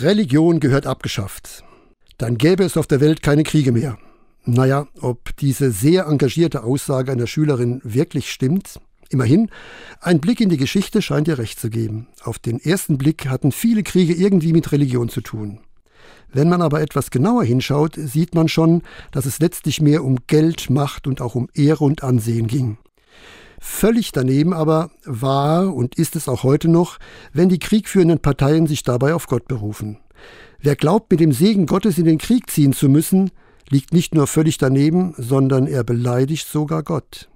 Religion gehört abgeschafft. Dann gäbe es auf der Welt keine Kriege mehr. Naja, ob diese sehr engagierte Aussage einer Schülerin wirklich stimmt? Immerhin, ein Blick in die Geschichte scheint ihr recht zu geben. Auf den ersten Blick hatten viele Kriege irgendwie mit Religion zu tun. Wenn man aber etwas genauer hinschaut, sieht man schon, dass es letztlich mehr um Geld, Macht und auch um Ehre und Ansehen ging. Völlig daneben aber war und ist es auch heute noch, wenn die kriegführenden Parteien sich dabei auf Gott berufen. Wer glaubt, mit dem Segen Gottes in den Krieg ziehen zu müssen, liegt nicht nur völlig daneben, sondern er beleidigt sogar Gott.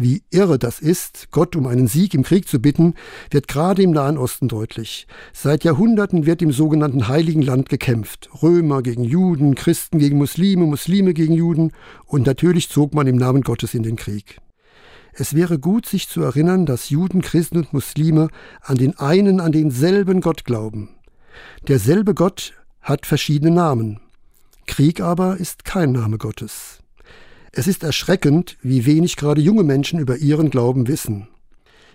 Wie irre das ist, Gott um einen Sieg im Krieg zu bitten, wird gerade im Nahen Osten deutlich. Seit Jahrhunderten wird im sogenannten Heiligen Land gekämpft. Römer gegen Juden, Christen gegen Muslime, Muslime gegen Juden und natürlich zog man im Namen Gottes in den Krieg. Es wäre gut, sich zu erinnern, dass Juden, Christen und Muslime an den einen, an denselben Gott glauben. Derselbe Gott hat verschiedene Namen. Krieg aber ist kein Name Gottes. Es ist erschreckend, wie wenig gerade junge Menschen über ihren Glauben wissen.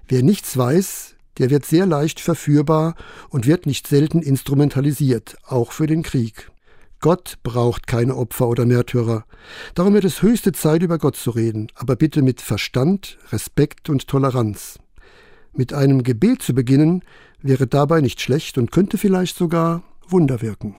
Wer nichts weiß, der wird sehr leicht verführbar und wird nicht selten instrumentalisiert, auch für den Krieg. Gott braucht keine Opfer oder Märtyrer. Darum wird es höchste Zeit, über Gott zu reden, aber bitte mit Verstand, Respekt und Toleranz. Mit einem Gebet zu beginnen, wäre dabei nicht schlecht und könnte vielleicht sogar Wunder wirken.